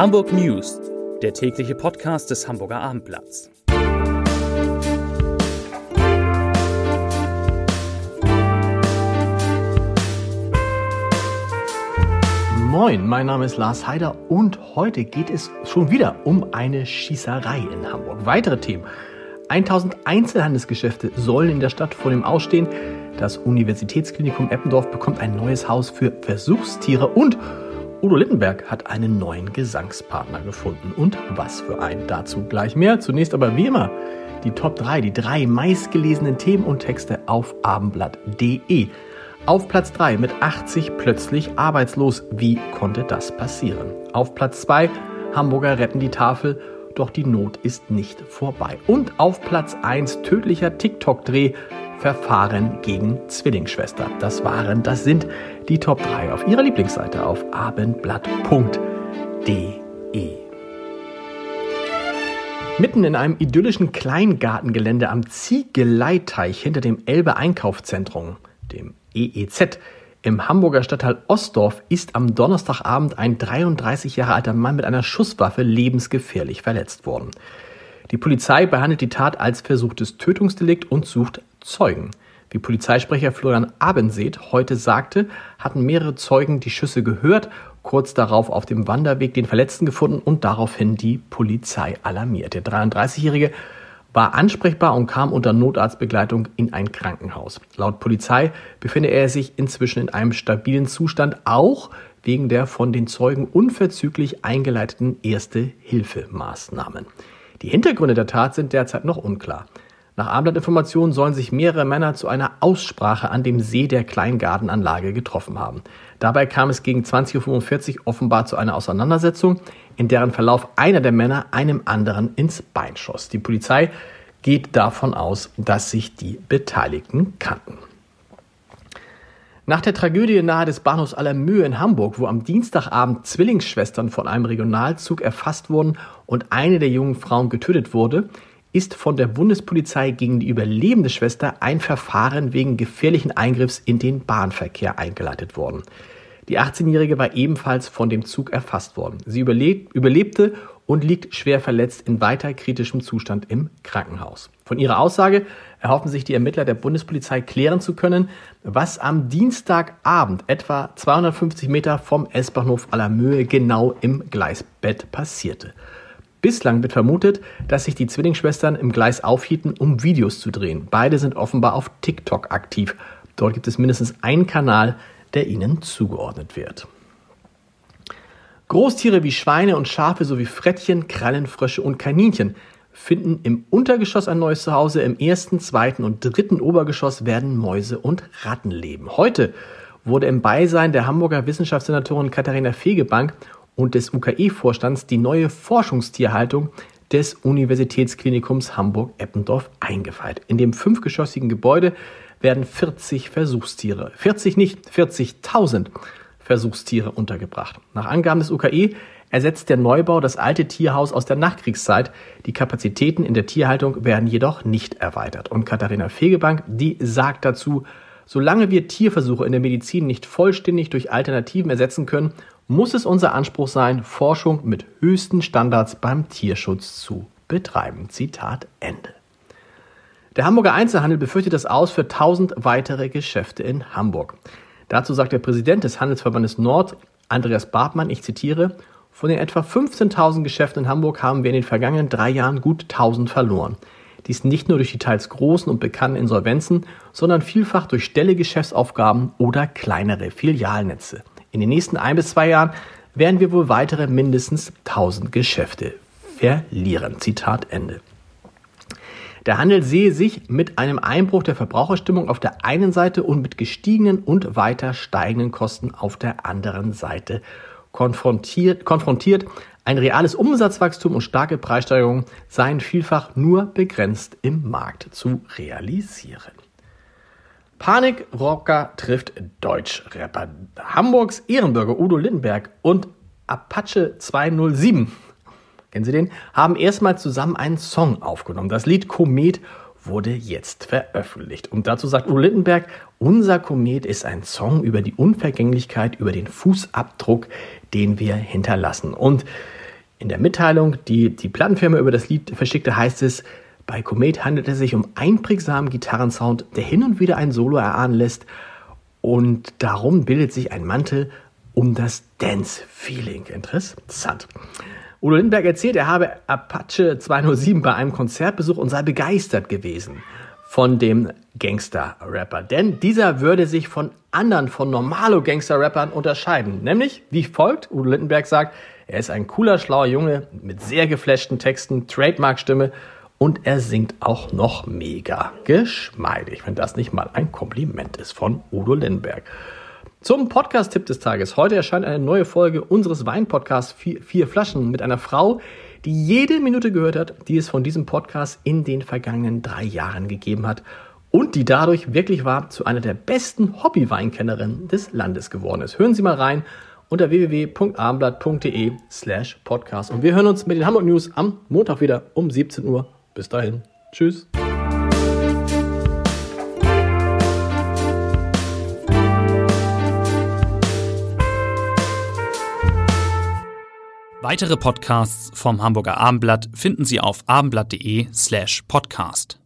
Hamburg News, der tägliche Podcast des Hamburger Abendblatts. Moin, mein Name ist Lars Heider und heute geht es schon wieder um eine Schießerei in Hamburg. Weitere Themen. 1000 Einzelhandelsgeschäfte sollen in der Stadt vor dem Ausstehen. Das Universitätsklinikum Eppendorf bekommt ein neues Haus für Versuchstiere und Udo Littenberg hat einen neuen Gesangspartner gefunden. Und was für ein, dazu gleich mehr. Zunächst aber wie immer die Top 3, die drei meistgelesenen Themen und Texte auf abendblatt.de. Auf Platz 3 mit 80 plötzlich arbeitslos. Wie konnte das passieren? Auf Platz 2 Hamburger retten die Tafel, doch die Not ist nicht vorbei. Und auf Platz 1 tödlicher TikTok-Dreh Verfahren gegen Zwillingsschwester. Das waren, das sind die Top 3 auf Ihrer Lieblingsseite auf abendblatt.de. Mitten in einem idyllischen Kleingartengelände am Ziegeleiteich hinter dem Elbe Einkaufszentrum, dem EEZ, im Hamburger Stadtteil Ostdorf ist am Donnerstagabend ein 33 Jahre alter Mann mit einer Schusswaffe lebensgefährlich verletzt worden. Die Polizei behandelt die Tat als versuchtes Tötungsdelikt und sucht Zeugen. Wie Polizeisprecher Florian Abenseet heute sagte, hatten mehrere Zeugen die Schüsse gehört, kurz darauf auf dem Wanderweg den Verletzten gefunden und daraufhin die Polizei alarmiert. Der 33-Jährige war ansprechbar und kam unter Notarztbegleitung in ein Krankenhaus. Laut Polizei befinde er sich inzwischen in einem stabilen Zustand, auch wegen der von den Zeugen unverzüglich eingeleiteten Erste-Hilfe-Maßnahmen. Die Hintergründe der Tat sind derzeit noch unklar. Nach Abendblattinformationen sollen sich mehrere Männer zu einer Aussprache an dem See der Kleingartenanlage getroffen haben. Dabei kam es gegen 20.45 Uhr offenbar zu einer Auseinandersetzung, in deren Verlauf einer der Männer einem anderen ins Bein schoss. Die Polizei geht davon aus, dass sich die Beteiligten kannten. Nach der Tragödie nahe des Bahnhofs Allermühe in Hamburg, wo am Dienstagabend Zwillingsschwestern von einem Regionalzug erfasst wurden und eine der jungen Frauen getötet wurde, ist von der Bundespolizei gegen die überlebende Schwester ein Verfahren wegen gefährlichen Eingriffs in den Bahnverkehr eingeleitet worden. Die 18-Jährige war ebenfalls von dem Zug erfasst worden. Sie überlebte und liegt schwer verletzt in weiter kritischem Zustand im Krankenhaus. Von ihrer Aussage erhoffen sich die Ermittler der Bundespolizei klären zu können, was am Dienstagabend etwa 250 Meter vom S-Bahnhof Allermöhe genau im Gleisbett passierte. Bislang wird vermutet, dass sich die Zwillingsschwestern im Gleis aufhielten, um Videos zu drehen. Beide sind offenbar auf TikTok aktiv. Dort gibt es mindestens einen Kanal, der ihnen zugeordnet wird. Großtiere wie Schweine und Schafe sowie Frettchen, Krallenfrösche und Kaninchen finden im Untergeschoss ein neues Zuhause, im ersten, zweiten und dritten Obergeschoss werden Mäuse und Ratten leben. Heute wurde im Beisein der Hamburger Wissenschaftssenatorin Katharina Fegebank und des UKE-Vorstands die neue Forschungstierhaltung des Universitätsklinikums Hamburg-Eppendorf eingeweiht. In dem fünfgeschossigen Gebäude werden 40 Versuchstiere, 40 nicht, 40.000 Versuchstiere untergebracht. Nach Angaben des UKE ersetzt der Neubau das alte Tierhaus aus der Nachkriegszeit. Die Kapazitäten in der Tierhaltung werden jedoch nicht erweitert. Und Katharina Fegebank, die sagt dazu, solange wir Tierversuche in der Medizin nicht vollständig durch Alternativen ersetzen können, muss es unser Anspruch sein, Forschung mit höchsten Standards beim Tierschutz zu betreiben. Zitat Ende. Der Hamburger Einzelhandel befürchtet das Aus für 1000 weitere Geschäfte in Hamburg. Dazu sagt der Präsident des Handelsverbandes Nord, Andreas Bartmann, ich zitiere, von den etwa 15.000 Geschäften in Hamburg haben wir in den vergangenen drei Jahren gut 1000 verloren. Dies nicht nur durch die teils großen und bekannten Insolvenzen, sondern vielfach durch Stellegeschäftsaufgaben oder kleinere Filialnetze. In den nächsten ein bis zwei Jahren werden wir wohl weitere mindestens 1000 Geschäfte verlieren. Zitat Ende. Der Handel sehe sich mit einem Einbruch der Verbraucherstimmung auf der einen Seite und mit gestiegenen und weiter steigenden Kosten auf der anderen Seite konfrontiert. konfrontiert. Ein reales Umsatzwachstum und starke Preissteigerungen seien vielfach nur begrenzt im Markt zu realisieren. Panikrocker trifft Deutschrapper. Hamburgs Ehrenbürger Udo Lindenberg und Apache 207 kennen Sie den, haben erstmal zusammen einen Song aufgenommen. Das Lied Komet wurde jetzt veröffentlicht. Und dazu sagt Udo Lindenberg, unser Komet ist ein Song über die Unvergänglichkeit, über den Fußabdruck, den wir hinterlassen. Und In der Mitteilung, die die Plattenfirma über das Lied verschickte, heißt es, bei Komet handelt es sich um einprägsamen Gitarrensound, der hin und wieder ein Solo erahnen lässt und darum bildet sich ein Mantel um das Dance-Feeling. Interessant. Udo Lindberg erzählt, er habe Apache 207 bei einem Konzert besucht und sei begeistert gewesen von dem Gangster-Rapper. Denn dieser würde sich von anderen, von normalo Gangster-Rappern unterscheiden. Nämlich, wie folgt, Udo Lindenberg sagt, er ist ein cooler, schlauer Junge mit sehr geflashten Texten, Trademark-Stimme und er singt auch noch mega geschmeidig, wenn das nicht mal ein Kompliment ist von Udo Lindenberg. Zum Podcast-Tipp des Tages. Heute erscheint eine neue Folge unseres Wein-Podcasts vier, Flaschen mit einer Frau, die jede Minute gehört hat, die es von diesem Podcast in den vergangenen drei Jahren gegeben hat und die dadurch wirklich war zu einer der besten Hobby-Weinkennerinnen des Landes geworden ist. Hören Sie mal rein unter www.abendblatt.de slash podcast. Und wir hören uns mit den Hamburg News am Montag wieder um 17 Uhr. Bis dahin. Tschüss. Weitere Podcasts vom Hamburger Abendblatt finden Sie auf abendblatt.de slash podcast.